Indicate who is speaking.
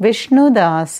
Speaker 1: Vishnudas